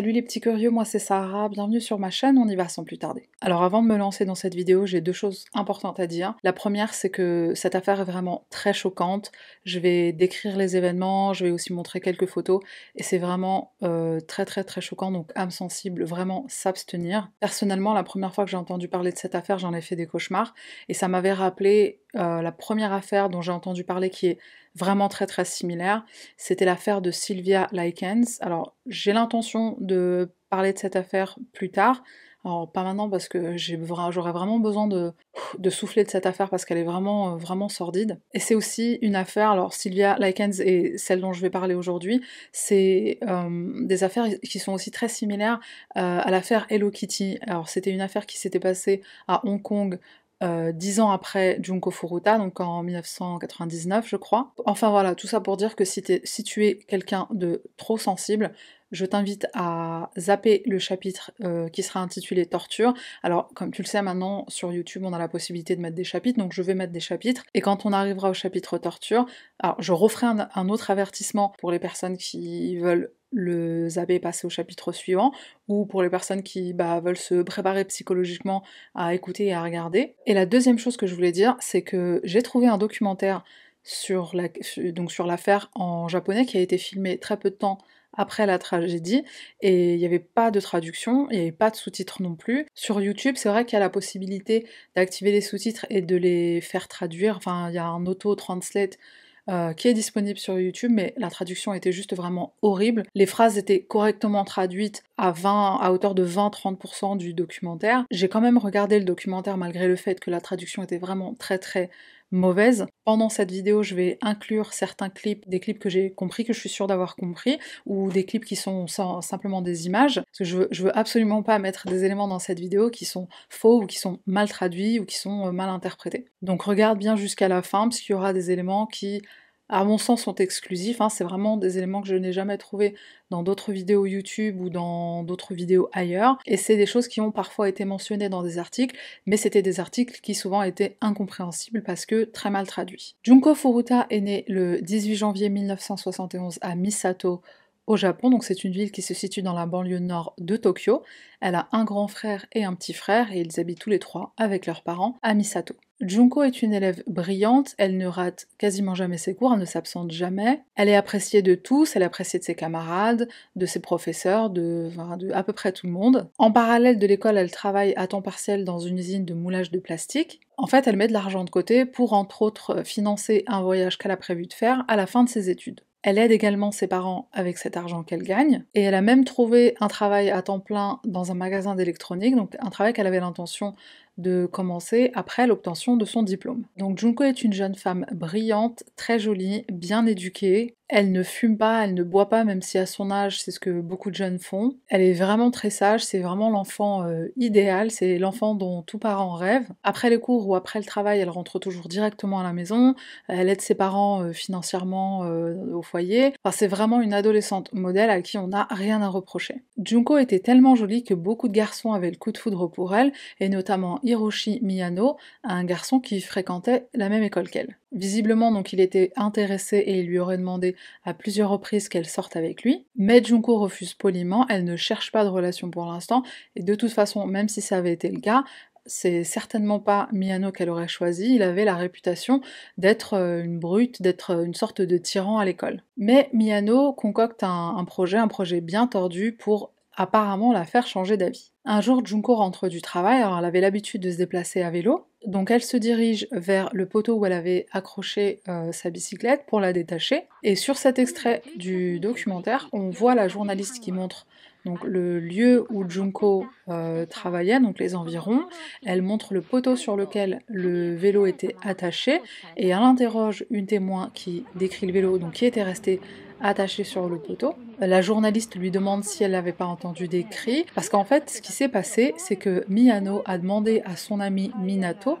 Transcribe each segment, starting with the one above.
Salut les petits curieux, moi c'est Sarah, bienvenue sur ma chaîne, on y va sans plus tarder. Alors avant de me lancer dans cette vidéo, j'ai deux choses importantes à dire. La première c'est que cette affaire est vraiment très choquante, je vais décrire les événements, je vais aussi montrer quelques photos, et c'est vraiment euh, très très très choquant, donc âme sensible, vraiment s'abstenir. Personnellement, la première fois que j'ai entendu parler de cette affaire, j'en ai fait des cauchemars, et ça m'avait rappelé euh, la première affaire dont j'ai entendu parler qui est vraiment très très similaire. C'était l'affaire de Sylvia Likens. Alors j'ai l'intention de parler de cette affaire plus tard. Alors pas maintenant parce que j'aurais vraiment besoin de, souffler de cette affaire parce qu'elle est vraiment vraiment sordide. Et c'est aussi une affaire, alors Sylvia Likens et celle dont je vais parler aujourd'hui, c'est euh, des affaires qui sont aussi très similaires euh, à l'affaire Hello Kitty. Alors c'était une affaire qui s'était passée à Hong Kong euh, dix ans après Junko Furuta, donc en 1999 je crois. Enfin voilà, tout ça pour dire que si, tu es quelqu'un de trop sensible, je t'invite à zapper le chapitre euh, qui sera intitulé Torture. Alors, comme tu le sais maintenant, sur YouTube, on a la possibilité de mettre des chapitres, donc je vais mettre des chapitres. Et quand on arrivera au chapitre Torture, alors je referai un autre avertissement pour les personnes qui veulent le zapper et passer au chapitre suivant, ou pour les personnes qui bah, veulent se préparer psychologiquement à écouter et à regarder. Et la deuxième chose que je voulais dire, c'est que j'ai trouvé un documentaire sur l'affaire en japonais qui a été filmé très peu de temps après la tragédie et il n'y avait pas de traduction, il n'y avait pas de sous-titres non plus. Sur YouTube, c'est vrai qu'il y a la possibilité d'activer les sous-titres et de les faire traduire. Enfin, il y a un auto-translate euh, qui est disponible sur YouTube, mais la traduction était juste vraiment horrible. Les phrases étaient correctement traduites à, 20, à hauteur de 20-30% du documentaire. J'ai quand même regardé le documentaire malgré le fait que la traduction était vraiment très très mauvaise. Pendant cette vidéo, je vais inclure certains clips, des clips que j'ai compris, que je suis sûre d'avoir compris, ou des clips qui sont simplement des images, je veux, veux absolument pas mettre des éléments dans cette vidéo qui sont faux, ou qui sont mal traduits, ou qui sont euh, mal interprétés. Donc regarde bien jusqu'à la fin, parce qu'il y aura des éléments qui à mon sens, sont exclusifs. Hein. C'est vraiment des éléments que je n'ai jamais trouvés dans d'autres vidéos YouTube ou dans d'autres vidéos ailleurs. Et c'est des choses qui ont parfois été mentionnées dans des articles, mais c'était des articles qui souvent étaient incompréhensibles parce que très mal traduits. Junko Furuta est né le 18 janvier 1971 à Misato, au Japon, donc c'est une ville qui se situe dans la banlieue nord de Tokyo. Elle a un grand frère et un petit frère et ils habitent tous les trois avec leurs parents à Misato. Junko est une élève brillante, elle ne rate quasiment jamais ses cours, elle ne s'absente jamais. Elle est appréciée de tous, elle est appréciée de ses camarades, de ses professeurs, de, de à peu près tout le monde. En parallèle de l'école, elle travaille à temps partiel dans une usine de moulage de plastique. En fait, elle met de l'argent de côté pour entre autres financer un voyage qu'elle a prévu de faire à la fin de ses études. Elle aide également ses parents avec cet argent qu'elle gagne, et elle a même trouvé un travail à temps plein dans un magasin d'électronique, donc un travail qu'elle avait l'intention de commencer après l'obtention de son diplôme. Donc Junko est une jeune femme brillante, très jolie, bien éduquée, elle ne fume pas, elle ne boit pas, même si à son âge, c'est ce que beaucoup de jeunes font. Elle est vraiment très sage, c'est vraiment l'enfant euh, idéal, c'est l'enfant dont tout parent rêve. Après les cours ou après le travail, elle rentre toujours directement à la maison, elle aide ses parents euh, financièrement euh, au foyer. Enfin, c'est vraiment une adolescente modèle à qui on n'a rien à reprocher. Junko était tellement jolie que beaucoup de garçons avaient le coup de foudre pour elle, et notamment Hiroshi Miyano, un garçon qui fréquentait la même école qu'elle. Visiblement, donc, il était intéressé et il lui aurait demandé à plusieurs reprises qu'elle sorte avec lui. Mais Junko refuse poliment, elle ne cherche pas de relation pour l'instant, et de toute façon, même si ça avait été le cas, c'est certainement pas Miyano qu'elle aurait choisi, il avait la réputation d'être euh, une brute, d'être euh, une sorte de tyran à l'école. Mais Miyano concocte un projet, un projet bien tordu pour apparemment la faire changer d'avis. Un jour, Junko rentre du travail, alors elle avait l'habitude de se déplacer à vélo, donc elle se dirige vers le poteau où elle avait accroché euh, sa bicyclette pour la détacher, et sur cet extrait du documentaire, on voit la journaliste qui montre le lieu où Junko euh, travaillait, donc les environs. Elle montre le poteau sur lequel le vélo était attaché et elle interroge une témoin qui décrit le vélo, donc qui était resté attachée sur le poteau. La journaliste lui demande si elle n'avait pas entendu des cris, parce qu'en fait, ce qui s'est passé, c'est que Miyano a demandé à son amie Minato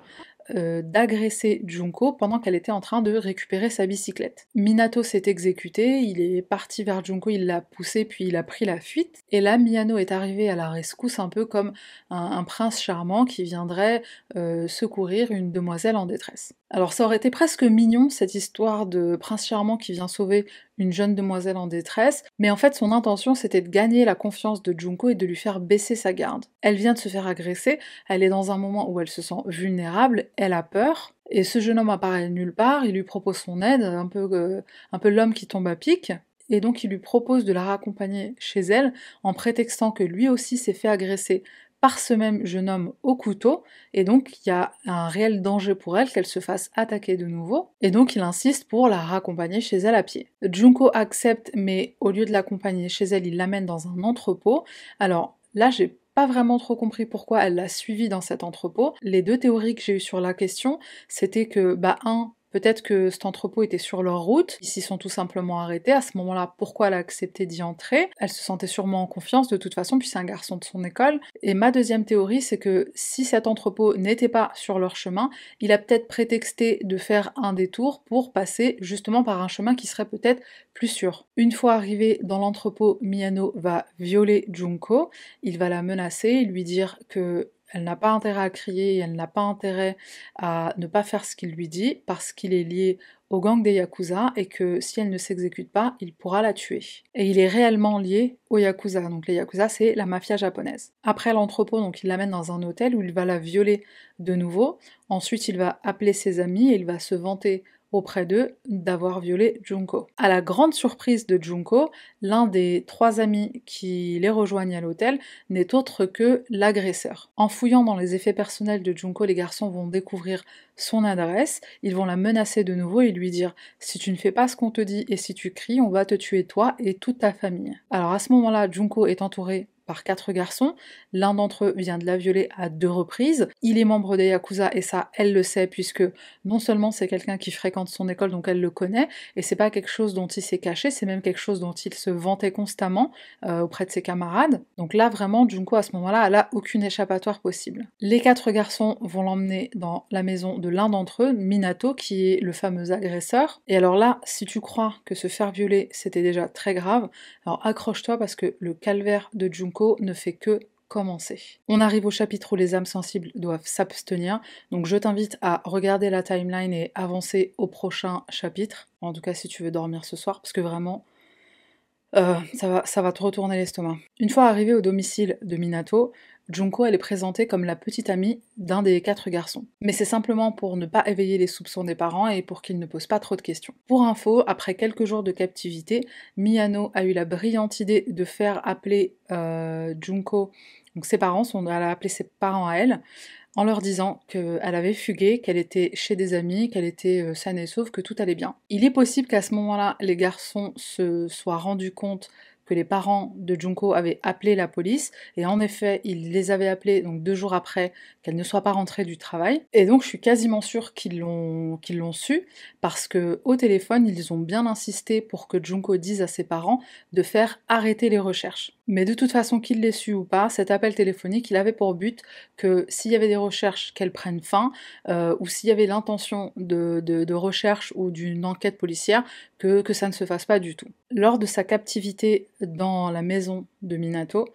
euh, d'agresser Junko pendant qu'elle était en train de récupérer sa bicyclette. Minato s'est exécuté, il est parti vers Junko, il l'a poussé puis il a pris la fuite. Et là, Miyano est arrivé à la rescousse un peu comme un, prince charmant qui viendrait euh, secourir une demoiselle en détresse. Alors ça aurait été presque mignon cette histoire de prince charmant qui vient sauver une jeune demoiselle en détresse, mais en fait son intention c'était de gagner la confiance de Junko et de lui faire baisser sa garde. Elle vient de se faire agresser, elle est dans un moment où elle se sent vulnérable, elle a peur, et ce jeune homme apparaît nulle part, il lui propose son aide, un peu, euh, l'homme qui tombe à pic, et donc il lui propose de la raccompagner chez elle en prétextant que lui aussi s'est fait agresser par ce même jeune homme au couteau, et donc il y a un réel danger pour elle qu'elle se fasse attaquer de nouveau, et donc il insiste pour la raccompagner chez elle à pied. Junko accepte, mais au lieu de l'accompagner chez elle, il l'amène dans un entrepôt. Alors là, j'ai pas vraiment trop compris pourquoi elle l'a suivi dans cet entrepôt. Les deux théories que j'ai eues sur la question, c'était que, bah, un, Peut-être que cet entrepôt était sur leur route, ils s'y sont tout simplement arrêtés. À ce moment-là, pourquoi elle a d'y entrer? Elle se sentait sûrement en confiance de toute façon, puis c'est un garçon de son école. Et ma deuxième théorie, c'est que si cet entrepôt n'était pas sur leur chemin, il a peut-être prétexté de faire un détour pour passer justement par un chemin qui serait peut-être plus sûr. Une fois arrivé dans l'entrepôt, Miyano va violer Junko, il va la menacer, lui dire que elle n'a pas intérêt à crier, elle n'a pas intérêt à ne pas faire ce qu'il lui dit parce qu'il est lié au gang des Yakuza et que si elle ne s'exécute pas, il pourra la tuer. Et il est réellement lié aux Yakuza. Donc les Yakuza, c'est la mafia japonaise. Après l'entrepôt, donc il l'amène dans un hôtel où il va la violer de nouveau. Ensuite, il va appeler ses amis et il va se vanter auprès d'eux d'avoir violé Junko. À la grande surprise de Junko, l'un des trois amis qui les rejoignent à l'hôtel n'est autre que l'agresseur. En fouillant dans les effets personnels de Junko, les garçons vont découvrir son adresse, ils vont la menacer de nouveau et lui dire si tu ne fais pas ce qu'on te dit et si tu cries, on va te tuer toi et toute ta famille. Alors à ce moment-là, Junko est entouré par quatre garçons. L'un d'entre eux vient de la violer à deux reprises. Il est membre des Yakuza et ça, elle le sait puisque non seulement c'est quelqu'un qui fréquente son école donc elle le connaît et c'est pas quelque chose dont il s'est caché, c'est même quelque chose dont il se vantait constamment euh, auprès de ses camarades. Donc là vraiment Junko à ce moment-là elle a aucune échappatoire possible. Les quatre garçons vont l'emmener dans la maison de l'un d'entre eux, Minato qui est le fameux agresseur. Et alors là, si tu crois que se faire violer c'était déjà très grave, alors accroche-toi parce que le calvaire de Junko ne fait que commencer. On arrive au chapitre où les âmes sensibles doivent s'abstenir, donc je t'invite à regarder la timeline et avancer au prochain chapitre, en tout cas si tu veux dormir ce soir, parce que vraiment, euh, ça, va, ça va te retourner l'estomac. Une fois arrivé au domicile de Minato, Junko elle est présentée comme la petite amie d'un des quatre garçons. Mais c'est simplement pour ne pas éveiller les soupçons des parents et pour qu'ils ne posent pas trop de questions. Pour info, après quelques jours de captivité, Miyano a eu la brillante idée de faire appeler euh, Junko, donc ses parents, elle a appelé ses parents à elle, en leur disant qu'elle avait fugué, qu'elle était chez des amis, qu'elle était euh, saine et sauve, que tout allait bien. Il est possible qu'à ce moment-là, les garçons se soient rendus compte les parents de Junko avaient appelé la police, et en effet, ils les avaient appelés donc deux jours après qu'elle ne soit pas rentrée du travail. Et donc, je suis quasiment sûre qu'ils l'ont qu'ils l'ont su, parce que au téléphone, ils ont bien insisté pour que Junko dise à ses parents de faire arrêter les recherches. Mais de toute façon, qu'il l'ait su ou pas, cet appel téléphonique, il avait pour but que s'il y avait des recherches, qu'elles prennent fin, euh, ou s'il y avait l'intention de, recherche ou d'une enquête policière, que, que ça ne se fasse pas du tout. Lors de sa captivité dans la maison de Minato,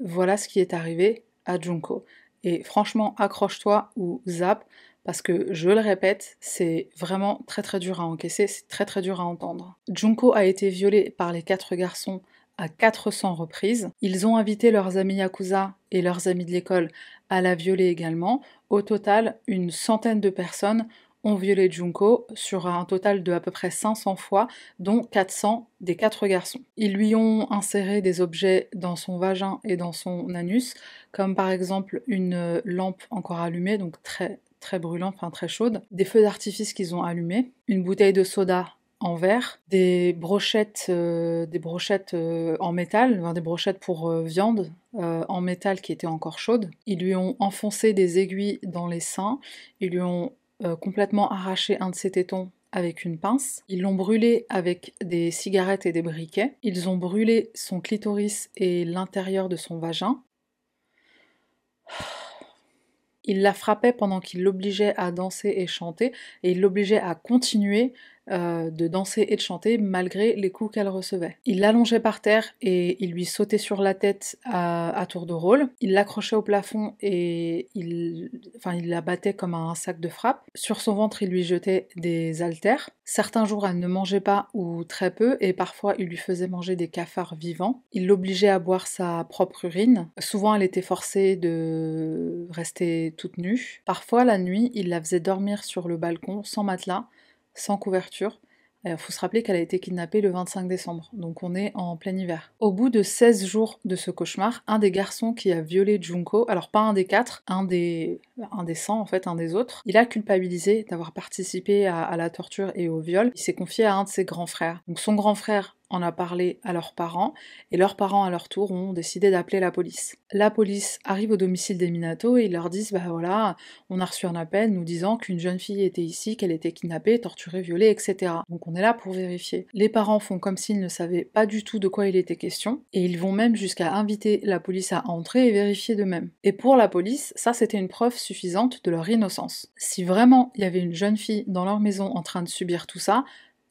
voilà ce qui est arrivé à Junko. Et franchement, accroche-toi ou zap, parce que je le répète, c'est vraiment très très dur à encaisser, c'est très très dur à entendre. Junko a été violée par les quatre garçons à 400 reprises. Ils ont invité leurs amis Yakuza et leurs amis de l'école à la violer également. Au total, une centaine de personnes ont violé Junko sur un total de à peu près 500 fois, dont 400 des quatre garçons. Ils lui ont inséré des objets dans son vagin et dans son anus, comme par exemple une lampe encore allumée, donc très très brûlante, très chaude, des feux d'artifice qu'ils ont allumés, une bouteille de soda en verre, des brochettes, euh, des brochettes euh, en métal, des brochettes pour euh, viande en métal qui étaient encore chaudes. Ils lui ont enfoncé des aiguilles dans les seins, ils lui ont complètement arraché un de ses tétons avec une pince. Ils l'ont brûlé avec des cigarettes et des briquets. Ils ont brûlé son clitoris et l'intérieur de son vagin. Il la frappait pendant qu'il l'obligeait à danser et chanter, et il l'obligeait à continuer euh, de danser et de chanter malgré les coups qu'elle recevait. Il l'allongeait par terre et il lui sautait sur la tête à, tour de rôle. Il l'accrochait au plafond et il, enfin, il la battait comme un sac de frappe. Sur son ventre, il lui jetait des haltères. Certains jours, elle ne mangeait pas ou très peu et parfois il lui faisait manger des cafards vivants. Il l'obligeait à boire sa propre urine. Souvent, elle était forcée de rester toute nue. Parfois, la nuit, il la faisait dormir sur le balcon sans matelas, sans couverture. Il faut se rappeler qu'elle a été kidnappée le 25 décembre, donc on est en plein hiver. Au bout de 16 jours de ce cauchemar, un des garçons qui a violé Junko, alors pas un des quatre, un des, un des 100 en fait, un des autres, il a culpabilisé d'avoir participé à, la torture et au viol. Il s'est confié à un de ses grands frères. Donc son grand frère en a parlé à leurs parents, et leurs parents à leur tour ont décidé d'appeler la police. La police arrive au domicile des Minato et ils leur disent bah voilà, on a reçu un appel nous disant qu'une jeune fille était ici, qu'elle était kidnappée, torturée, violée, etc. Donc on est là pour vérifier. Les parents font comme s'ils ne savaient pas du tout de quoi il était question, et ils vont même jusqu'à inviter la police à entrer et vérifier d'eux-mêmes. Et pour la police, ça c'était une preuve suffisante de leur innocence. Si vraiment il y avait une jeune fille dans leur maison en train de subir tout ça,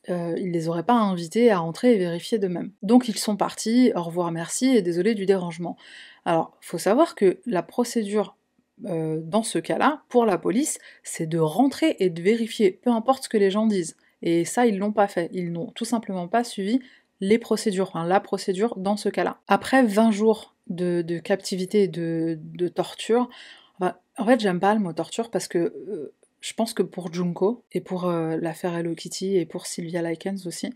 euh, ils les auraient pas invités à entrer et vérifier d'eux-mêmes. Donc ils sont partis, au revoir, merci et désolé du dérangement. Alors, faut savoir que la procédure euh, dans ce cas-là, pour la police, c'est de rentrer et de vérifier, peu importe ce que les gens disent. Et ça, ils l'ont pas fait. Ils n'ont tout simplement pas suivi les procédures, la procédure dans ce cas-là. Après 20 jours de, captivité et de, torture, en fait, j'aime pas le mot torture parce que euh, je pense que pour Junko et pour euh, l'affaire Hello Kitty et pour Sylvia Likens aussi,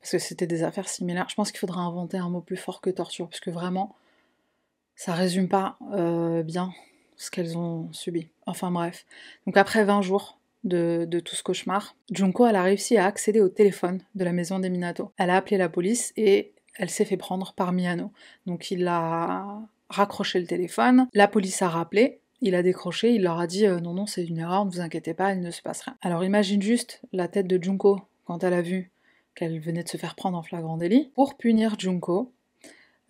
parce que c'était des affaires similaires, je pense qu'il faudra inventer un mot plus fort que torture, parce que vraiment, ça résume pas euh, bien ce qu'elles ont subi. Enfin bref. Donc après 20 jours de, de, tout ce cauchemar, Junko, elle a réussi à accéder au téléphone de la maison des Minato. Elle a appelé la police et elle s'est fait prendre par Miyano. Donc il a raccroché le téléphone, la police a rappelé, il a décroché, il leur a dit euh, non, non, c'est une erreur, ne vous inquiétez pas, il ne se passe rien. Alors imagine juste la tête de Junko quand elle a vu qu'elle venait de se faire prendre en flagrant délit. Pour punir Junko,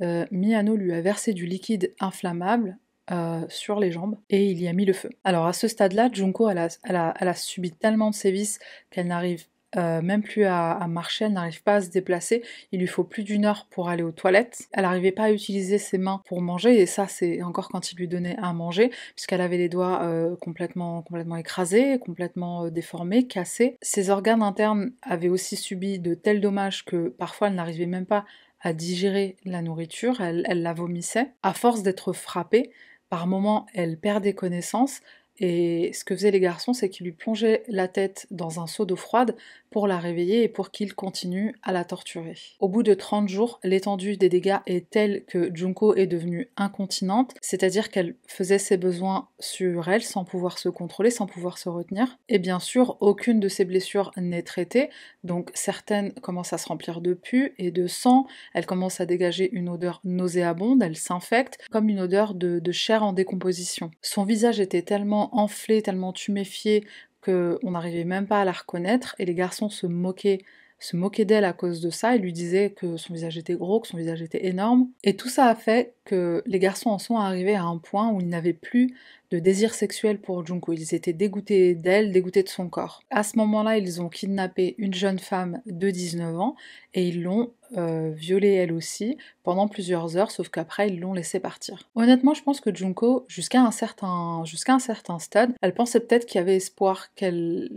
euh, Miyano lui a versé du liquide inflammable euh, sur les jambes et il y a mis le feu. Alors à ce stade-là, Junko, elle a, elle a subi tellement de sévices qu'elle n'arrive euh, même plus à, marcher, elle n'arrive pas à se déplacer, il lui faut plus d'une heure pour aller aux toilettes. Elle n'arrivait pas à utiliser ses mains pour manger, et ça c'est encore quand il lui donnait à manger, puisqu'elle avait les doigts euh, complètement, complètement écrasés, complètement euh, déformés, cassés. Ses organes internes avaient aussi subi de tels dommages que parfois elle n'arrivait même pas à digérer la nourriture, elle, elle la vomissait. À force d'être frappée, par moments elle perdait connaissance, et ce que faisaient les garçons, c'est qu'ils lui plongeaient la tête dans un seau d'eau froide pour la réveiller et pour qu'il continue à la torturer. Au bout de 30 jours, l'étendue des dégâts est telle que Junko est devenue incontinente, c'est-à-dire qu'elle faisait ses besoins sur elle sans pouvoir se contrôler, sans pouvoir se retenir. Et bien sûr, aucune de ses blessures n'est traitée, donc certaines commencent à se remplir de pus et de sang, elles commencent à dégager une odeur nauséabonde, elles s'infectent comme une odeur de, de chair en décomposition. Son visage était tellement enflé, tellement tuméfié qu'on n'arrivait même pas à la reconnaître et les garçons se moquaient se moquaient d'elle à cause de ça et lui disaient que son visage était gros, que son visage était énorme. Et tout ça a fait que les garçons en sont arrivés à un point où ils n'avaient plus de désir sexuel pour Junko. Ils étaient dégoûtés d'elle, dégoûtés de son corps. À ce moment-là, ils ont kidnappé une jeune femme de 19 ans et ils l'ont euh, violée elle aussi pendant plusieurs heures, sauf qu'après ils l'ont laissée partir. Honnêtement, je pense que Junko, jusqu'à un certain, jusqu'à un certain stade, elle pensait peut-être qu'il y avait espoir qu'elle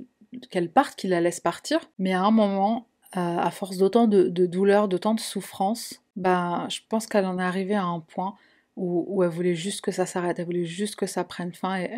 qu'elle parte, qu'il la laisse partir, mais à un moment, euh, à force d'autant de, de douleur, d'autant de souffrance, bah, je pense qu'elle en est arrivée à un point où, elle voulait juste que ça s'arrête, elle voulait juste que ça prenne fin et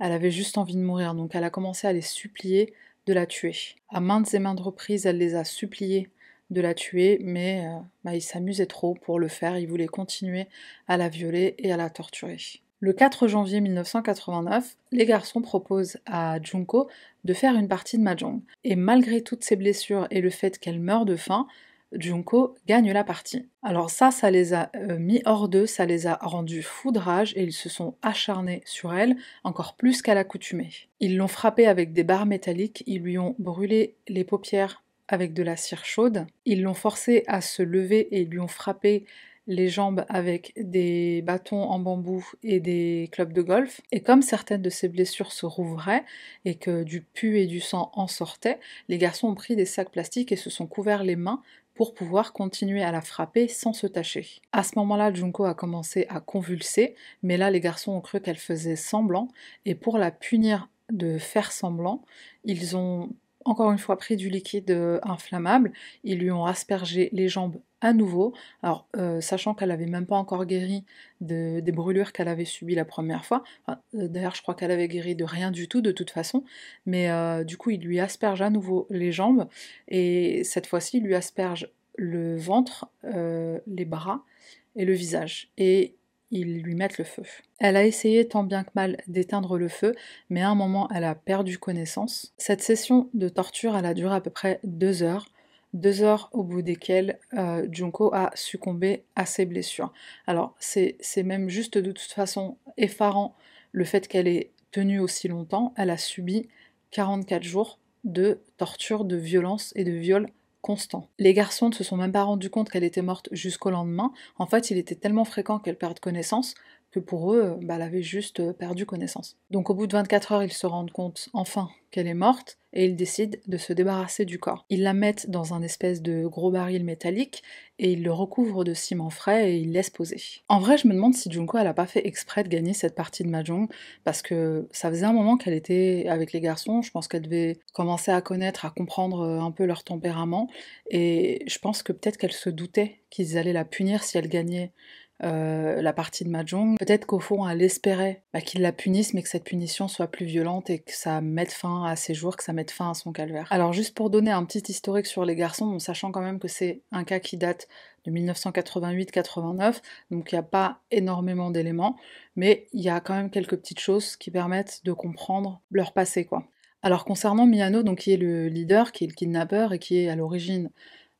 elle, avait juste envie de mourir. Donc elle a commencé à les supplier de la tuer. À maintes et maintes reprises, elle les a suppliés de la tuer, mais euh, bah, il s'amusait trop pour le faire, il voulait continuer à la violer et à la torturer. Le 4 janvier 1989, les garçons proposent à Junko de faire une partie de Mahjong. Et malgré toutes ses blessures et le fait qu'elle meure de faim, Junko gagne la partie. Alors ça, ça les a euh, mis hors d'eux, ça les a rendus fous de rage et ils se sont acharnés sur elle encore plus qu'à l'accoutumée. Ils l'ont frappée avec des barres métalliques, ils lui ont brûlé les paupières avec de la cire chaude, ils l'ont forcée à se lever et lui ont frappé les jambes avec des bâtons en bambou et des clubs de golf. Et comme certaines de ces blessures se rouvraient et que du pu et du sang en sortait, les garçons ont pris des sacs plastiques et se sont couverts les mains pour pouvoir continuer à la frapper sans se tâcher. À ce moment-là, Junko a commencé à convulser, mais là les garçons ont cru qu'elle faisait semblant, et pour la punir de faire semblant, ils ont encore une fois pris du liquide euh, inflammable, ils lui ont aspergé les jambes à nouveau, alors euh, sachant qu'elle n'avait même pas encore guéri de, des brûlures qu'elle avait subies la première fois, euh, d'ailleurs je crois qu'elle avait guéri de rien du tout de toute façon, mais du coup il lui asperge à nouveau les jambes, et cette fois-ci il lui asperge le ventre, les bras et le visage, et lui mettent le feu. Elle a essayé tant bien que mal d'éteindre le feu, mais à un moment elle a perdu connaissance. Cette session de torture elle a duré à peu près deux heures, deux heures au bout desquelles euh, Junko a succombé à ses blessures. Alors c'est même juste de toute façon effarant le fait qu'elle ait tenu aussi longtemps. Elle a subi 44 jours de torture, de violence et de viol Les garçons ne se sont même pas rendus compte qu'elle était morte jusqu'au lendemain. En fait, il était tellement fréquent qu'elle perde connaissance que pour eux, bah, elle avait juste euh, perdu connaissance. Donc au bout de 24 heures, ils se rendent compte enfin qu'elle est morte et ils décident de se débarrasser du corps. Ils la mettent dans un espèce de gros baril métallique et ils le recouvrent de ciment frais et ils laissent poser. En vrai, je me demande si Junko elle a pas fait exprès de gagner cette partie de Mahjong parce que ça faisait un moment qu'elle était avec les garçons, je pense qu'elle devait commencer à connaître, à comprendre euh, un peu leur tempérament et je pense que peut-être qu'elle se doutait qu'ils allaient la punir si elle gagnait euh, la partie de Mahjong. Peut-être qu'au fond, elle espérait bah, qu'il la punisse, mais que cette punition soit plus violente et que ça mette fin à ses jours, que ça mette fin à son calvaire. Alors juste pour donner un petit historique sur les garçons, en sachant quand même que c'est un cas qui date de 1988-89, donc il n'y a pas énormément d'éléments, mais il y a quand même quelques petites choses qui permettent de comprendre leur passé, quoi. Alors concernant Miyano, donc qui est le leader, qui est le kidnappeur et qui est à l'origine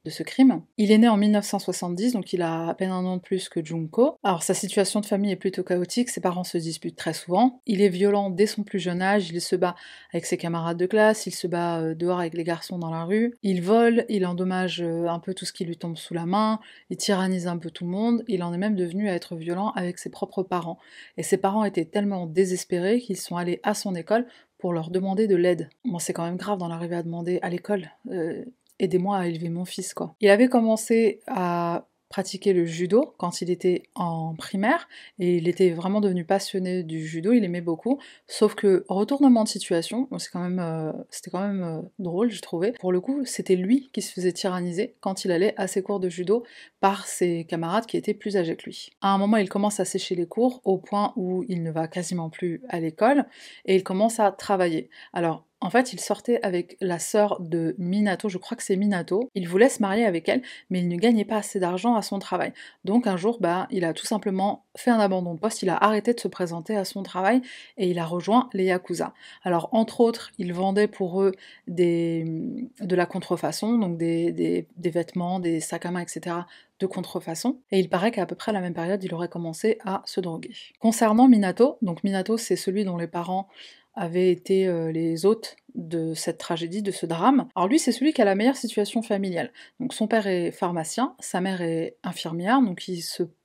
de ce crime. Il est né en 1970, donc il a à peine un an de plus que Junko. Alors sa situation de famille est plutôt chaotique, ses parents se disputent très souvent. Il est violent dès son plus jeune âge, il se bat avec ses camarades de classe, il se bat euh, dehors avec les garçons dans la rue, il vole, il endommage euh, un peu tout ce qui lui tombe sous la main, il tyrannise un peu tout le monde, il en est même devenu à être violent avec ses propres parents. Et ses parents étaient tellement désespérés qu'ils sont allés à son école pour leur demander de l'aide. Moi, c'est quand même grave d'en arriver à demander à l'école. Euh, aidez-moi à élever mon fils, quoi. Il avait commencé à pratiquer le judo quand il était en primaire et il était vraiment devenu passionné du judo, il aimait beaucoup. Sauf que retournement de situation, c'est quand même, euh, c'était quand même euh, drôle, je trouvais. Pour le coup, c'était lui qui se faisait tyranniser quand il allait à ses cours de judo par ses camarades qui étaient plus âgés que lui. À un moment, il commence à sécher les cours au point où il ne va quasiment plus à l'école et il commence à travailler. Alors en fait, il sortait avec la sœur de Minato, je crois que c'est Minato. Il voulait se marier avec elle, mais il ne gagnait pas assez d'argent à son travail. Donc un jour, bah, il a tout simplement fait un abandon de poste, il a arrêté de se présenter à son travail et il a rejoint les Yakuza. Alors entre autres, il vendait pour eux des, de la contrefaçon, donc des, des vêtements, des sacs à main, etc de contrefaçon, et il paraît qu'à peu près à la même période, il aurait commencé à se droguer. Concernant Minato, donc Minato c'est celui dont les parents avaient été euh, les hôtes de cette tragédie, de ce drame. Alors lui, c'est celui qui a la meilleure situation familiale. Donc son père est pharmacien, sa mère est infirmière, donc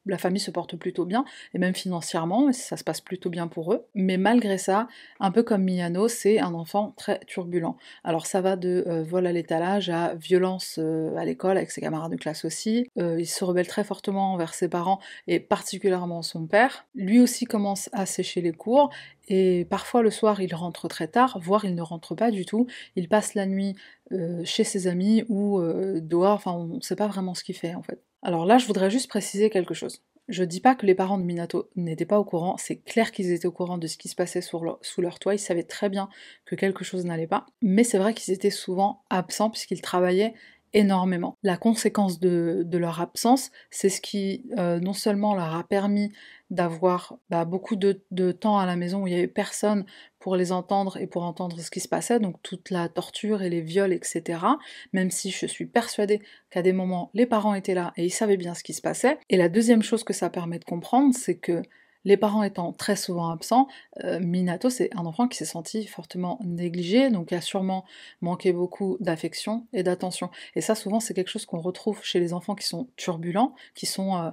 la famille se porte plutôt bien, et même financièrement, ça se passe plutôt bien pour eux. Mais malgré ça, un peu comme Miyano, c'est un enfant très turbulent. Alors ça va de euh, vol à l'étalage à violence euh, à l'école, avec ses camarades de classe aussi. il se rebelle très fortement envers ses parents, et particulièrement son père. Lui aussi commence à sécher les cours, et parfois le soir il rentre très tard, voire il ne rentre pas du tout. Il passe la nuit euh, chez ses amis ou euh, dehors, enfin on ne sait pas vraiment ce qu'il fait en fait. Alors là je voudrais juste préciser quelque chose. Je dis pas que les parents de Minato n'étaient pas au courant, c'est clair qu'ils étaient au courant de ce qui se passait sous leur toit, ils savaient très bien que quelque chose n'allait pas, mais c'est vrai qu'ils étaient souvent absents puisqu'ils travaillaient énormément. La conséquence de, leur absence, c'est ce qui euh, non seulement leur a permis d'avoir bah, beaucoup de, temps à la maison où il n'y avait personne pour les entendre et pour entendre ce qui se passait, donc toute la torture et les viols, etc. Même si je suis persuadée qu'à des moments, les parents étaient là et ils savaient bien ce qui se passait. Et la deuxième chose que ça permet de comprendre, c'est que les parents étant très souvent absents, euh, Minato c'est un enfant qui s'est senti fortement négligé, donc qui a sûrement manqué beaucoup d'affection et d'attention. Et ça souvent c'est quelque chose qu'on retrouve chez les enfants qui sont turbulents, qui sont... Euh,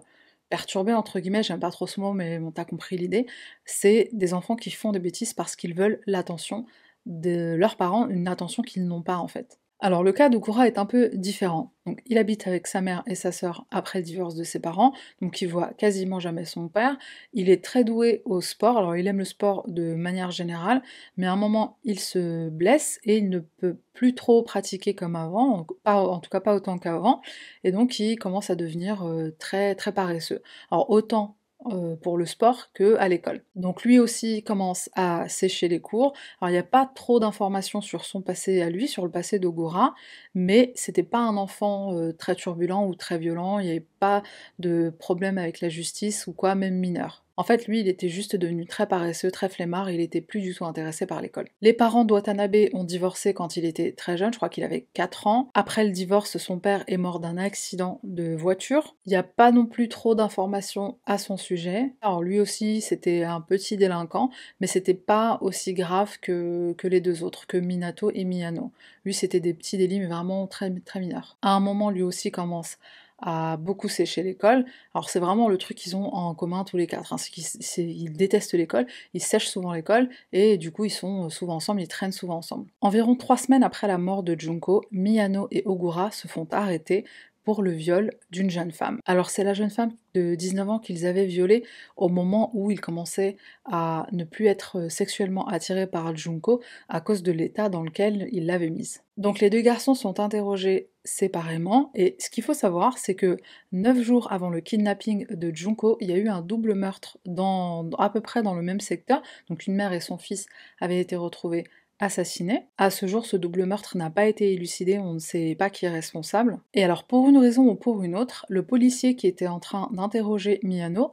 perturbés, entre guillemets, j'aime pas trop ce mot, mais bon, t'as compris l'idée, c'est des enfants qui font des bêtises parce qu'ils veulent l'attention de leurs parents, une attention qu'ils n'ont pas en fait. Alors le cas d'Okura est un peu différent. Il habite avec sa mère et sa sœur après le divorce de ses parents, donc il voit quasiment jamais son père. Il est très doué au sport, alors il aime le sport de manière générale, mais à un moment il se blesse et il ne peut plus trop pratiquer comme avant, en tout cas pas autant qu'avant, et donc il commence à devenir euh, très très paresseux. Alors autant euh, pour le sport que à l'école. Donc lui aussi commence à sécher les cours. Alors il n'y a pas trop d'informations sur son passé à lui, sur le passé d'Ogura, mais c'était pas un enfant euh, très turbulent ou très violent, il n'y avait pas de problème avec la justice ou quoi, même mineur. En fait, lui, il était juste devenu très paresseux, très flemmard, il était plus du tout intéressé par l'école. Les parents d'Watanabe ont divorcé quand il était très jeune, je crois qu'il avait 4 ans. Après le divorce, son père est mort d'un accident de voiture. Il n'y a pas non plus trop d'informations à son sujet. Alors lui aussi, c'était un petit délinquant, mais c'était pas aussi grave que, que les deux autres, que Minato et Miyano. Lui, c'était des petits délits, mais vraiment très, très mineurs. À un moment, lui aussi commence à beaucoup sécher l'école. Alors c'est vraiment le truc qu'ils ont en commun tous les quatre, hein. c'est qu'ils détestent l'école, ils sèchent souvent l'école et du coup ils sont souvent ensemble, ils traînent souvent ensemble. Environ trois semaines après la mort de Junko, Miyano et Ogura se font arrêter le viol d'une jeune femme. Alors c'est la jeune femme de 19 ans qu'ils avaient violée au moment où ils commençaient à ne plus être sexuellement attirés par Junko à cause de l'état dans lequel ils l'avaient mise. Donc les deux garçons sont interrogés séparément et ce qu'il faut savoir c'est que 9 jours avant le kidnapping de Junko, il y a eu un double meurtre dans, à peu près dans le même secteur. Donc une mère et son fils avaient été retrouvés assassiné. À ce jour, ce double meurtre n'a pas été élucidé, on ne sait pas qui est responsable. Et alors, pour une raison ou pour une autre, le policier qui était en train d'interroger Miyano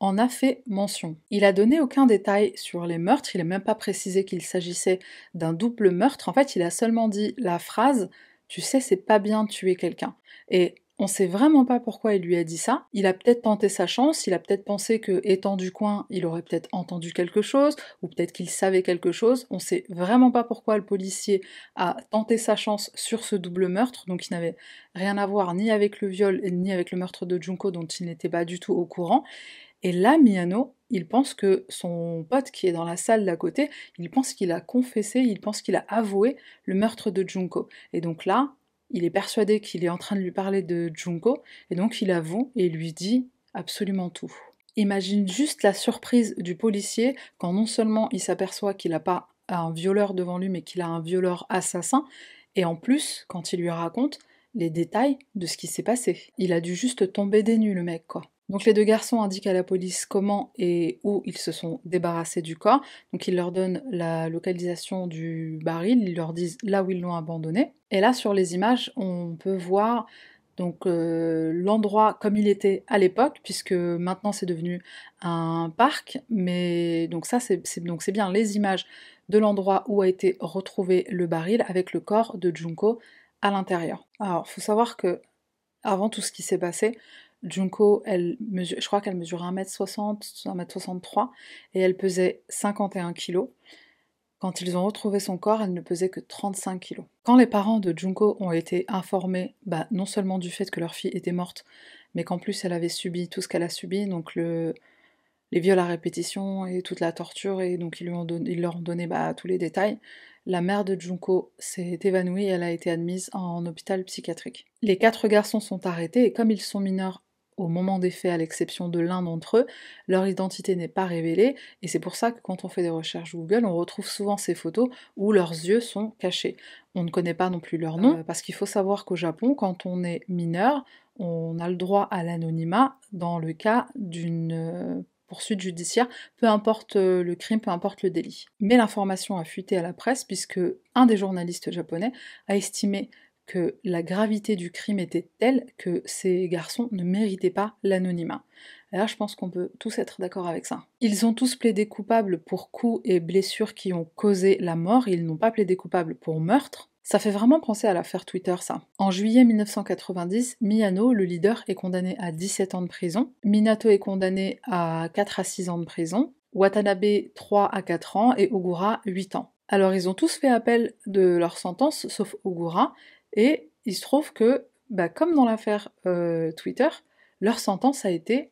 en a fait mention. Il a donné aucun détail sur les meurtres, il n'a même pas précisé qu'il s'agissait d'un double meurtre. En fait, il a seulement dit la phrase Tu sais, c'est pas bien de tuer quelqu'un. Et on sait vraiment pas pourquoi il lui a dit ça. Il a peut-être tenté sa chance, il a peut-être pensé que, étant du coin, il aurait peut-être entendu quelque chose, ou peut-être qu'il savait quelque chose. On sait vraiment pas pourquoi le policier a tenté sa chance sur ce double meurtre, donc il n'avait rien à voir ni avec le viol ni avec le meurtre de Junko dont il n'était pas du tout au courant. Et là, Miyano, il pense que son pote qui est dans la salle d'à côté, il pense qu'il a confessé, il pense qu'il a avoué le meurtre de Junko. Et donc là, il est persuadé qu'il est en train de lui parler de Junko, et donc il avoue et lui dit absolument tout. Imagine juste la surprise du policier quand non seulement il s'aperçoit qu'il n'a pas un violeur devant lui, mais qu'il a un violeur assassin, et en plus, quand il lui raconte les détails de ce qui s'est passé. Il a dû juste tomber des nues, le mec, quoi. Donc les deux garçons indiquent à la police comment et où ils se sont débarrassés du corps. Donc ils leur donnent la localisation du baril, ils leur disent là où ils l'ont abandonné. Et là sur les images, on peut voir donc euh, l'endroit comme il était à l'époque, puisque maintenant c'est devenu un parc. Mais donc ça c'est donc c'est bien les images de l'endroit où a été retrouvé le baril avec le corps de Junko à l'intérieur. Alors faut savoir que avant tout ce qui s'est passé, Junko, elle mesure, je crois qu'elle mesure 1m60, 1m63, et elle pesait 51 kg. Quand ils ont retrouvé son corps, elle ne pesait que 35 kg. Quand les parents de Junko ont été informés, bah, non seulement du fait que leur fille était morte, mais qu'en plus elle avait subi tout ce qu'elle a subi, donc le, les viols à répétition et toute la torture, et donc ils, lui ont ils leur ont donné bah, tous les détails, la mère de Junko s'est évanouie et elle a été admise en hôpital psychiatrique. Les quatre garçons sont arrêtés et comme ils sont mineurs au moment des faits, à l'exception de l'un d'entre eux, leur identité n'est pas révélée, et c'est pour ça que quand on fait des recherches Google, on retrouve souvent ces photos où leurs yeux sont cachés. On ne connaît pas non plus leur nom, euh, parce qu'il faut savoir qu'au Japon, quand on est mineur, on a le droit à l'anonymat dans le cas d'une euh, poursuite judiciaire, peu importe euh, le crime, peu importe le délit. Mais l'information a fuité à la presse puisque un des journalistes japonais a estimé que la gravité du crime était telle que ces garçons ne méritaient pas l'anonymat. là, je pense qu'on peut tous être d'accord avec ça. Ils ont tous plaidé coupables pour coups et blessures qui ont causé la mort, ils n'ont pas plaidé coupables pour meurtre. Ça fait vraiment penser à l'affaire Twitter, ça. En juillet 1990, Miyano, le leader, est condamné à 17 ans de prison. Minato est condamné à 4 à 6 ans de prison. Watanabe 3 à 4 ans et Ogura 8 ans. Alors ils ont tous fait appel de leur sentence, sauf Ogura, et il se trouve que, bah, comme dans l'affaire euh, Twitter, leur sentence a été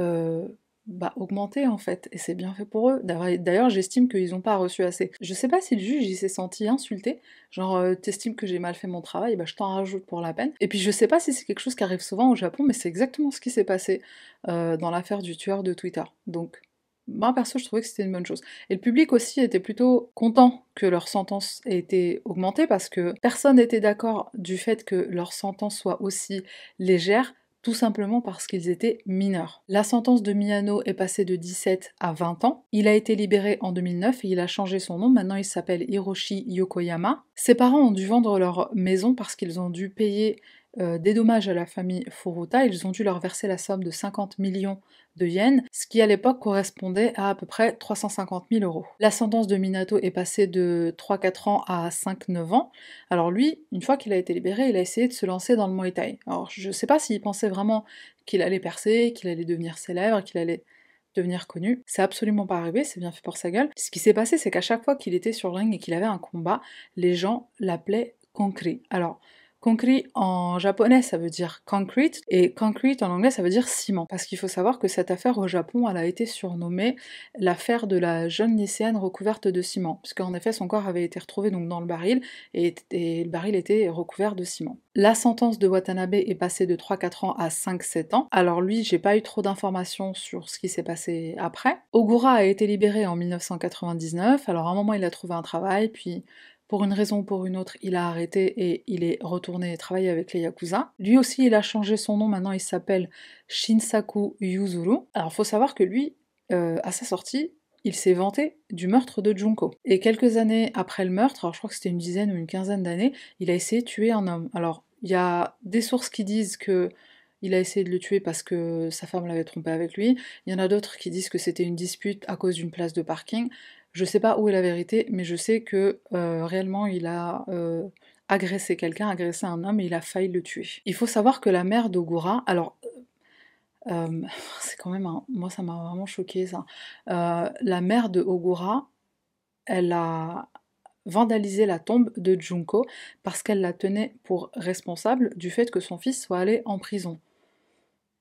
euh, bah, augmenter en fait, et c'est bien fait pour eux. D'ailleurs, j'estime qu'ils n'ont pas reçu assez. Je sais pas si le juge s'est senti insulté, genre euh, t'estimes que j'ai mal fait mon travail, bah je t'en rajoute pour la peine. Et puis je sais pas si c'est quelque chose qui arrive souvent au Japon, mais c'est exactement ce qui s'est passé dans l'affaire du tueur de Twitter. Donc moi perso je trouvais que c'était une bonne chose. Et le public aussi était plutôt content que leur sentence ait été augmentée parce que personne n'était d'accord du fait que leur sentence soit aussi légère tout simplement parce qu'ils étaient mineurs. La sentence de Miyano est passée de 17 à 20 ans. Il a été libéré en 2009 et il a changé son nom. Maintenant, il s'appelle Hiroshi Yokoyama. Ses parents ont dû vendre leur maison parce qu'ils ont dû payer euh, des dommages à la famille Furuta. Ils ont dû leur verser la somme de 50 millions de yens, ce qui à l'époque correspondait à à peu près 350 000 euros. La sentence de Minato est passée de 3-4 ans à 5-9 ans. Alors lui, une fois qu'il a été libéré, il a essayé de se lancer dans le Muay Thai. Alors je sais pas s'il pensait vraiment qu'il allait percer, qu'il allait devenir célèbre, qu'il allait devenir connu. C'est absolument pas arrivé, c'est bien fait pour sa gueule. Ce qui s'est passé, c'est qu'à chaque fois qu'il était sur le ring et qu'il avait un combat, les gens l'appelaient Concrete. Alors, Concrete en japonais ça veut dire concrete et concrete en anglais ça veut dire ciment. Parce qu'il faut savoir que cette affaire au Japon elle a été surnommée l'affaire de la jeune lycéenne recouverte de ciment. Puisqu'en effet son corps avait été retrouvé donc dans le baril et, le baril était recouvert de ciment. La sentence de Watanabe est passée de 3-4 ans à 5-7 ans. Alors lui j'ai pas eu trop d'informations sur ce qui s'est passé après. Ogura a été libéré en 1999. Alors à un moment il a trouvé un travail puis pour une raison ou pour une autre, il a arrêté et il est retourné travailler avec les Yakuza. Lui aussi, il a changé son nom, maintenant il s'appelle Shinsaku Yuzuru. Alors faut savoir que lui, euh, à sa sortie, il s'est vanté du meurtre de Junko. Et quelques années après le meurtre, alors je crois que c'était une dizaine ou une quinzaine d'années, il a essayé de tuer un homme. Alors, il y a des sources qui disent que il a essayé de le tuer parce que sa femme l'avait trompé avec lui. Il y en a d'autres qui disent que c'était une dispute à cause d'une place de parking. Je sais pas où est la vérité, mais je sais que euh, réellement il a euh, agressé quelqu'un, agressé un homme et il a failli le tuer. Il faut savoir que la mère d'Ogura, alors euh, c'est quand même un, moi ça m'a vraiment choqué ça. la mère de Ogura, elle a vandalisé la tombe de Junko parce qu'elle la tenait pour responsable du fait que son fils soit allé en prison.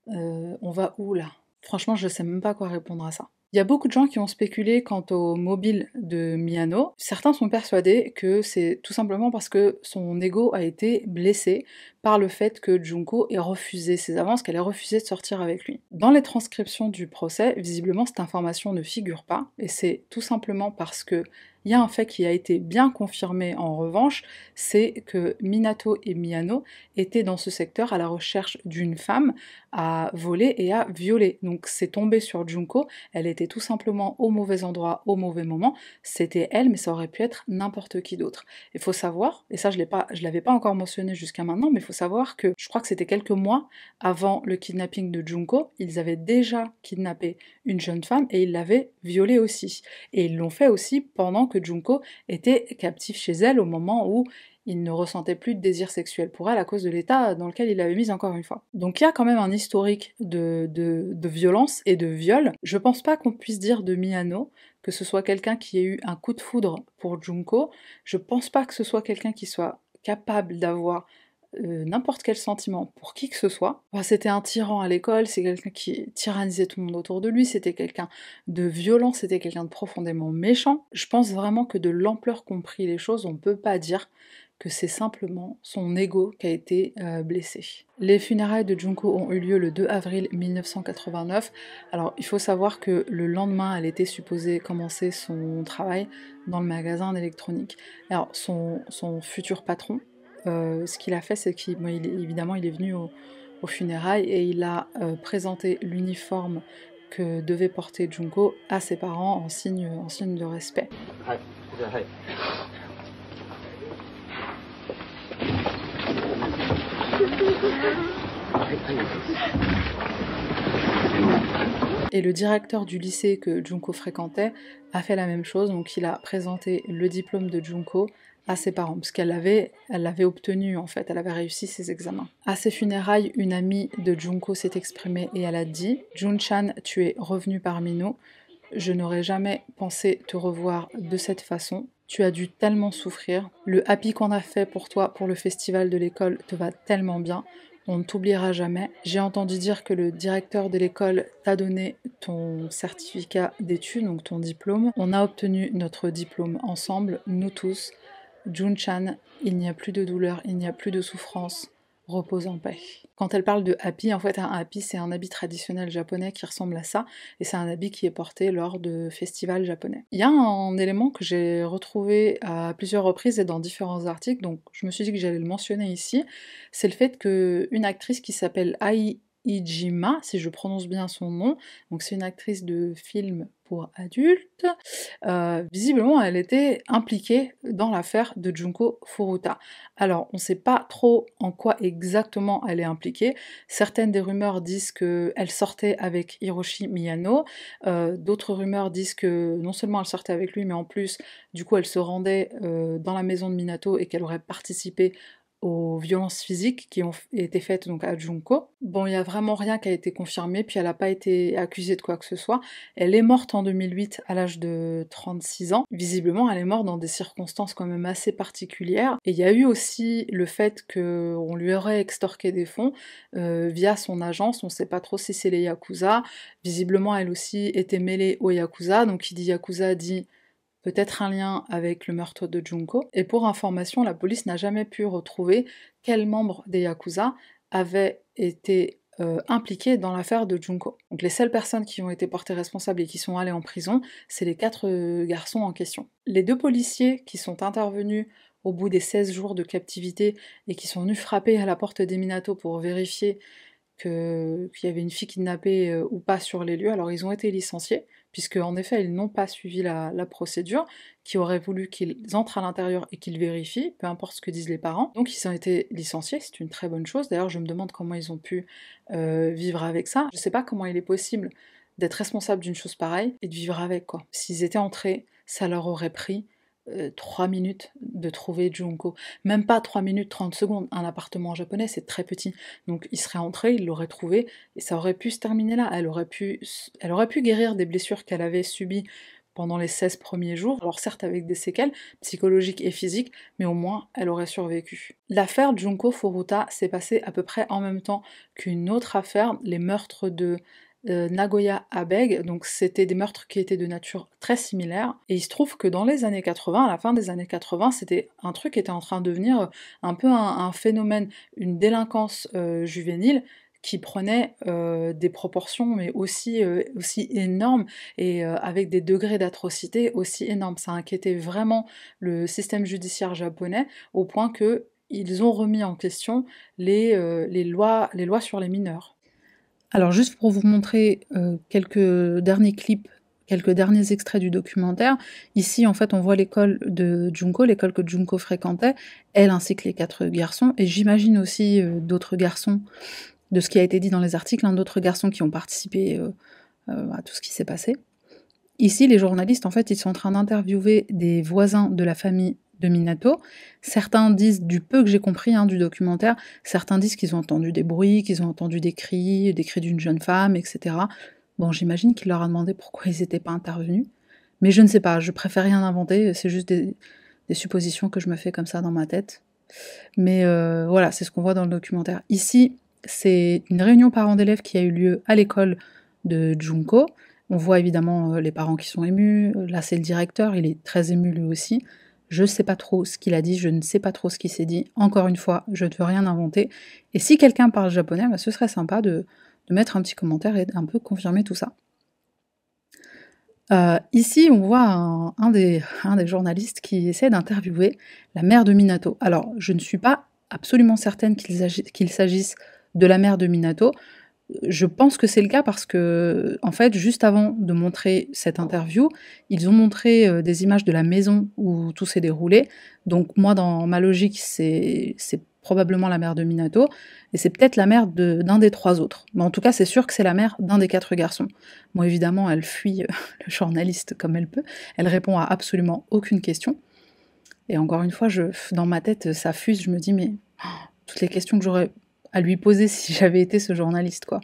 on va où là? Franchement, je sais même pas quoi répondre à ça. Il y a beaucoup de gens qui ont spéculé quant au mobile de Miano. Certains sont persuadés que c'est tout simplement parce que son ego a été blessé par le fait que Junko ait refusé ses avances, qu'elle ait refusé de sortir avec lui. Dans les transcriptions du procès, visiblement cette information ne figure pas, et c'est tout simplement parce que il y a un fait qui a été bien confirmé en revanche, c'est que Minato et Miyano étaient dans ce secteur à la recherche d'une femme à voler et à violer. Donc c'est tombé sur Junko, elle était tout simplement au mauvais endroit au mauvais moment, c'était elle mais ça aurait pu être n'importe qui d'autre. Il faut savoir, et ça je ne l'avais pas encore mentionné jusqu'à maintenant, mais il faut savoir que je crois que c'était quelques mois avant le kidnapping de Junko, ils avaient déjà kidnappé une jeune femme et ils l'avaient violée aussi. Et ils l'ont fait aussi pendant Junko était captif chez elle au moment où il ne ressentait plus de désir sexuel pour elle à cause de l'état dans lequel il l'avait mise encore une fois. Donc il y a quand même un historique de, de, violence et de viol. Je pense pas qu'on puisse dire de Miyano que ce soit quelqu'un qui ait eu un coup de foudre pour Junko. Je pense pas que ce soit quelqu'un qui soit capable d'avoir euh, n'importe quel sentiment pour qui que ce soit. c'était un tyran à l'école, c'est quelqu'un qui tyrannisait tout le monde autour de lui, c'était quelqu'un de violent, c'était quelqu'un de profondément méchant. Je pense vraiment que de l'ampleur qu'ont pris les choses, on peut pas dire que c'est simplement son ego qui a été euh, blessé. Les funérailles de Junko ont eu lieu le 2 avril 1989. Alors il faut savoir que le lendemain, elle était supposée commencer son travail dans le magasin d'électronique. Alors son, son futur patron, euh, ce qu'il a fait, c'est qu'il, évidemment, il est venu au, funérailles et il a euh, présenté l'uniforme que devait porter Junko à ses parents en signe, en signe de respect. Et le directeur du lycée que Junko fréquentait a fait la même chose, donc il a présenté le diplôme de Junko à ses parents, parce qu'elle l'avait elle l'avait obtenu en fait, elle avait réussi ses examens. À ses funérailles, une amie de Junko s'est exprimée et elle a dit Jun-chan, tu es revenu parmi nous. Je n'aurais jamais pensé te revoir de cette façon. Tu as dû tellement souffrir. Le happy qu'on a fait pour toi pour le festival de l'école te va tellement bien. On ne t'oubliera jamais. J'ai entendu dire que le directeur de l'école t'a donné ton certificat d'études, donc ton diplôme. On a obtenu notre diplôme ensemble, nous tous. Jun-chan, il n'y a plus de douleur, il n'y a plus de souffrance repose en paix. Quand elle parle de happy, en fait, un happy, c'est un habit traditionnel japonais qui ressemble à ça, et c'est un habit qui est porté lors de festivals japonais. Il y a un élément que j'ai retrouvé à plusieurs reprises et dans différents articles, donc je me suis dit que j'allais le mentionner ici, c'est le fait qu'une actrice qui s'appelle Ai Ijima, si je prononce bien son nom. Donc c'est une actrice de film pour adultes. Euh, visiblement, elle était impliquée dans l'affaire de Junko Furuta. Alors, on ne sait pas trop en quoi exactement elle est impliquée. Certaines des rumeurs disent qu'elle sortait avec Hiroshi Miyano. Euh, d'autres rumeurs disent que non seulement elle sortait avec lui, mais en plus, du coup, elle se rendait euh, dans la maison de Minato et qu'elle aurait participé aux violences physiques qui ont été faites donc à Junko. Bon, il n'y a vraiment rien qui a été confirmé, puis elle n'a pas été accusée de quoi que ce soit. Elle est morte en 2008 à l'âge de 36 ans. Visiblement, elle est morte dans des circonstances quand même assez particulières. Et il y a eu aussi le fait qu'on lui aurait extorqué des fonds euh, via son agence. On ne sait pas trop si c'est les Yakuza. Visiblement, elle aussi était mêlée aux Yakuza. Donc, qui dit Yakuza dit peut-être un lien avec le meurtre de Junko. Et pour information, la police n'a jamais pu retrouver quel membre des Yakuza avait été euh, impliqué dans l'affaire de Junko. Donc les seules personnes qui ont été portées responsables et qui sont allées en prison, c'est les quatre euh, garçons en question. Les deux policiers qui sont intervenus au bout des 16 jours de captivité et qui sont venus frapper à la porte des Minato pour vérifier qu'il y avait une fille kidnappée euh, ou pas sur les lieux, alors ils ont été licenciés, puisque en effet ils n'ont pas suivi la, procédure, qui aurait voulu qu'ils entrent à l'intérieur et qu'ils vérifient, peu importe ce que disent les parents. Donc ils ont été licenciés, c'est une très bonne chose. D'ailleurs je me demande comment ils ont pu euh, vivre avec ça. Je sais pas comment il est possible d'être responsable d'une chose pareille et de vivre avec quoi. S'ils étaient entrés, ça leur aurait pris 3 euh, minutes de trouver Junko. Même pas 3 minutes 30 secondes. Un appartement japonais, c'est très petit. Donc il serait entré, il l'aurait trouvé, et ça aurait pu se terminer là. Elle aurait pu, elle aurait pu guérir des blessures qu'elle avait subies pendant les 16 premiers jours, alors certes avec des séquelles psychologiques et physiques, mais au moins elle aurait survécu. L'affaire Junko Furuta s'est passée à peu près en même temps qu'une autre affaire, les meurtres de euh, Nagoya Abeg, donc c'était des meurtres qui étaient de nature très similaire, et il se trouve que dans les années 80, à la fin des années 80, c'était un truc qui était en train de devenir euh, un peu un, phénomène, une délinquance euh, juvénile qui prenait des proportions mais aussi, aussi énormes et avec des degrés d'atrocité aussi énormes. Ça inquiétait vraiment le système judiciaire japonais au point que ils ont remis en question les, lois sur les mineurs. Alors juste pour vous montrer euh, quelques derniers clips, quelques derniers extraits du documentaire, ici en fait on voit l'école de Junko, l'école que Junko fréquentait, elle ainsi que les quatre garçons, et j'imagine aussi euh, d'autres garçons, de ce qui a été dit dans les articles, hein, d'autres garçons qui ont participé euh, à tout ce qui s'est passé. Ici, les journalistes, en fait, ils sont en train d'interviewer des voisins de la famille de Minato. Certains disent, du peu que j'ai compris hein, du documentaire, certains disent qu'ils ont entendu des bruits, qu'ils ont entendu des cris, des cris d'une jeune femme, etc. Bon, j'imagine qu'il leur a demandé pourquoi ils n'étaient pas intervenus. Mais je ne sais pas, je préfère rien inventer, c'est juste des, suppositions que je me fais comme ça dans ma tête. Mais euh, voilà, c'est ce qu'on voit dans le documentaire. Ici, c'est une réunion parents d'élèves qui a eu lieu à l'école de Junko. On voit évidemment euh, les parents qui sont émus. Là, c'est le directeur, il est très ému lui aussi. Je ne sais pas trop ce qu'il a dit, je ne sais pas trop ce qu'il s'est dit. Encore une fois, je ne veux rien inventer. Et si quelqu'un parle japonais, bah, ce serait sympa de, mettre un petit commentaire et un peu confirmer tout ça. Euh, ici, on voit un, des, des, journalistes qui essaie d'interviewer la mère de Minato. Alors, je ne suis pas absolument certaine qu'il s'agisse de la mère de Minato je pense que c'est le cas parce que, en fait, juste avant de montrer cette interview, ils ont montré euh, des images de la maison où tout s'est déroulé. Donc, moi, dans ma logique, c'est probablement la mère de Minato, et c'est peut-être la mère d'un des trois autres. Mais en tout cas, c'est sûr que c'est la mère d'un des quatre garçons. Moi, évidemment, elle fuit euh, le journaliste comme elle peut. Elle répond à absolument aucune question. Et encore une fois, je, dans ma tête, ça fuse. Je me dis, mais oh, toutes les questions que j'aurais à lui poser si j'avais été ce journaliste, quoi.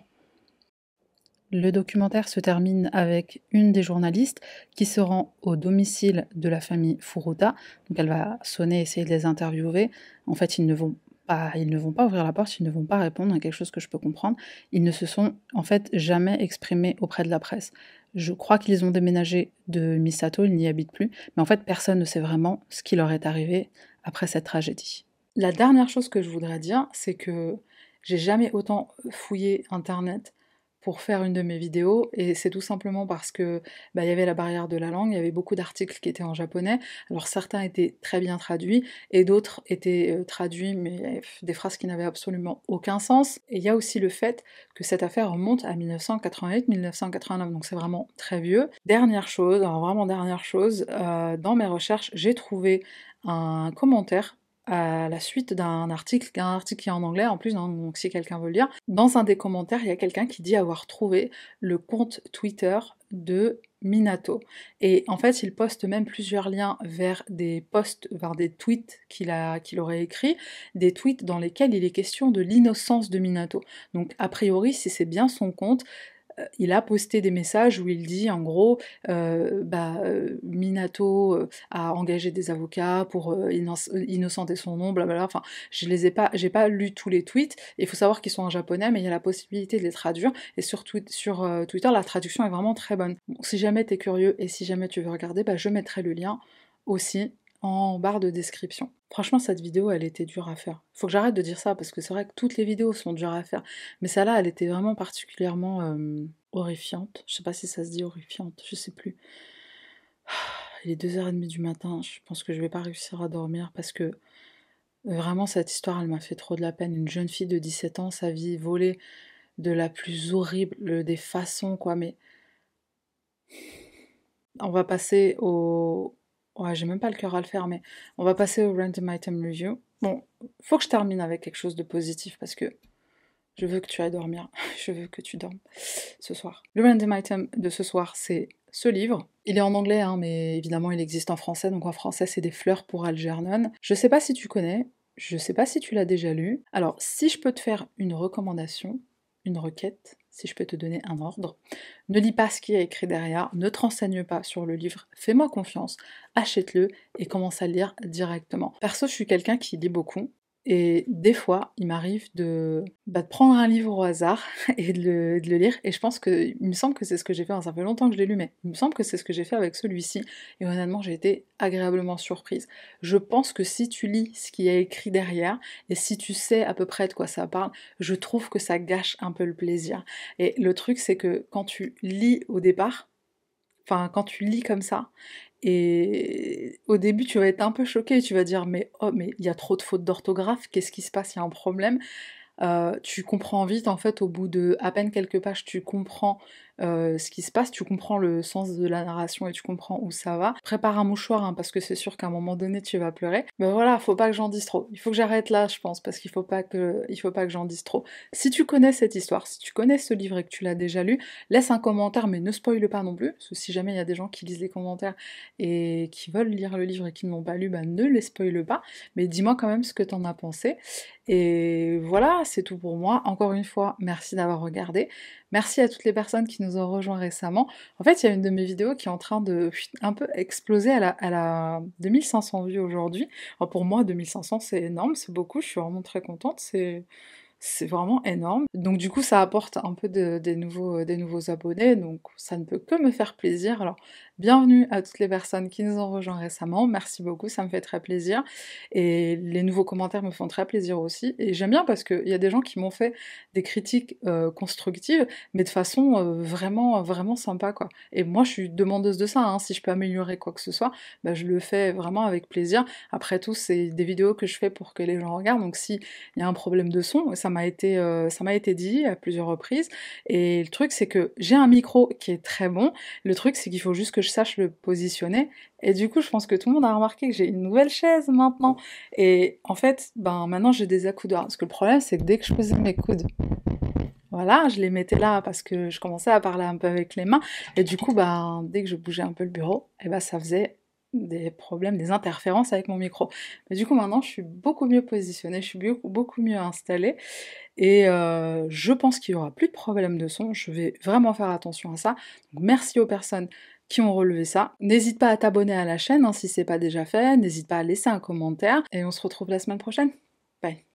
Le documentaire se termine avec une des journalistes qui se rend au domicile de la famille Furuta. Donc elle va sonner, essayer de les interviewer. En fait, ils ne vont bah, ils ne vont pas ouvrir la porte, ils ne vont pas répondre à quelque chose que je peux comprendre. Ils ne se sont en fait jamais exprimés auprès de la presse. Je crois qu'ils ont déménagé de Misato, ils n'y habitent plus, mais en fait personne ne sait vraiment ce qui leur est arrivé après cette tragédie. La dernière chose que je voudrais dire, c'est que j'ai jamais autant fouillé internet pour faire une de mes vidéos et c'est tout simplement parce que bah, il y avait la barrière de la langue, il y avait beaucoup d'articles qui étaient en japonais. Alors certains étaient très bien traduits et d'autres étaient euh, traduits mais des phrases qui n'avaient absolument aucun sens. Et il y a aussi le fait que cette affaire remonte à 1988-1989 donc c'est vraiment très vieux. Dernière chose, alors vraiment dernière chose, euh, dans mes recherches j'ai trouvé un commentaire à la suite d'un article, un article qui est en anglais en plus, hein, donc si quelqu'un veut le lire. Dans un des commentaires, il y a quelqu'un qui dit avoir trouvé le compte Twitter de Minato. Et en fait, il poste même plusieurs liens vers des posts, vers des tweets qu'il qu'il aurait écrits, des tweets dans lesquels il est question de l'innocence de Minato. Donc, a priori, si c'est bien son compte, il a posté des messages où il dit en gros euh, bah, euh, Minato a engagé des avocats pour innocenter son nom, blablabla. Enfin, je les ai pas, j'ai pas lu tous les tweets. Il faut savoir qu'ils sont en japonais, mais il y a la possibilité de les traduire. Et sur, Twitter, la traduction est vraiment très bonne. si jamais tu es curieux et si jamais tu veux regarder, bah, je mettrai le lien aussi en barre de description. Franchement, cette vidéo, elle était dure à faire. Faut que j'arrête de dire ça, parce que c'est vrai que toutes les vidéos sont dures à faire. Mais celle-là, elle était vraiment particulièrement euh, horrifiante. Je sais pas si ça se dit horrifiante, je sais plus. Il est 2h30 du matin, je pense que je vais pas réussir à dormir, parce que vraiment, cette histoire, elle m'a fait trop de la peine. Une jeune fille de 17 ans, sa vie volée de la plus horrible des façons, quoi, mais... On va passer au, Ouais, j'ai même pas le cœur à le faire, mais on va passer au random item review. Bon, faut que je termine avec quelque chose de positif parce que je veux que tu ailles dormir. je veux que tu dormes ce soir. Le random item de ce soir, c'est ce livre. Il est en anglais, hein, mais évidemment il existe en français. Donc en français, c'est des fleurs pour Algernon. Je sais pas si tu connais, je sais pas si tu l'as déjà lu. Alors, si je peux te faire une recommandation, une requête, si je peux te donner un ordre. Ne lis pas ce qui est écrit derrière, ne te renseigne pas sur le livre, fais-moi confiance, achète-le et commence à lire directement. Perso, je suis quelqu'un qui lit beaucoup, et des fois, il m'arrive de, bah, prendre un livre au hasard et de le, lire. Et je pense que, il me semble que c'est ce que j'ai fait. Ça fait longtemps que je l'ai lu, mais il me semble que c'est ce que j'ai fait avec celui-ci. Et honnêtement, j'ai été agréablement surprise. Je pense que si tu lis ce qui est écrit derrière et si tu sais à peu près de quoi ça parle, je trouve que ça gâche un peu le plaisir. Et le truc, c'est que quand tu lis au départ, enfin, quand tu lis comme ça, et au début, tu vas être un peu choqué, tu vas dire mais oh mais il y a trop de fautes d'orthographe, qu'est-ce qui se passe, il y a un problème. Euh, tu comprends vite en fait au bout de à peine quelques pages, tu comprends euh, ce qui se passe, tu comprends le sens de la narration et tu comprends où ça va. Prépare un mouchoir hein, parce que c'est sûr qu'à un moment donné tu vas pleurer. Mais voilà, faut pas que j'en dise trop. Il faut que j'arrête là, je pense, parce qu'il faut pas que faut pas que j'en dise trop. Si tu connais cette histoire, si tu connais ce livre et que tu l'as déjà lu, laisse un commentaire, mais ne spoile pas non plus, parce que si jamais il y a des gens qui lisent les commentaires et qui veulent lire le livre et qui ne l'ont pas lu, bah ne les spoile pas. Mais dis-moi quand même ce que t'en as pensé. Et voilà, c'est tout pour moi. Encore une fois, merci d'avoir regardé. Merci à toutes les personnes qui nous ont rejoints récemment. En fait, il y a une de mes vidéos qui est en train de un peu exploser. à la 2500 vues aujourd'hui. Pour moi, 2500, c'est énorme, c'est beaucoup. Je suis vraiment très contente. C'est c'est vraiment énorme. Donc du coup, ça apporte un peu des, nouveaux, des nouveaux abonnés, donc ça ne peut que me faire plaisir. Alors, bienvenue à toutes les personnes qui nous ont rejoints récemment, merci beaucoup, ça me fait très plaisir. Et les nouveaux commentaires me font très plaisir aussi. Et j'aime bien parce qu'il y a des gens qui m'ont fait des critiques euh, constructives, mais de façon euh, vraiment, vraiment sympa, quoi. Et moi, je suis demandeuse de ça, hein. si je peux améliorer quoi que ce soit, bah, je le fais vraiment avec plaisir. Après tout, c'est des vidéos que je fais pour que les gens regardent, donc s'il y a un problème de son, ça m'a été, euh, ça m'a été dit à plusieurs reprises. Et le truc, c'est que j'ai un micro qui est très bon. Le truc, c'est qu'il faut juste que je sache le positionner. Et du coup, je pense que tout le monde a remarqué que j'ai une nouvelle chaise maintenant. Et en fait, ben maintenant j'ai des accoudeurs. Parce que le problème, c'est que dès que je posais mes coudes, voilà, je les mettais là parce que je commençais à parler un peu avec les mains. Et du coup, ben, dès que je bougeais un peu le bureau, et eh ben, ça faisait des problèmes, des interférences avec mon micro. Mais du coup maintenant je suis beaucoup mieux positionnée, je suis beaucoup mieux installée et euh, je pense qu'il y aura plus de problèmes de son, je vais vraiment faire attention à ça. Merci aux personnes qui ont relevé ça. N'hésite pas à t'abonner à la chaîne hein, si c'est pas déjà fait, n'hésite pas à laisser un commentaire et on se retrouve la semaine prochaine. Bye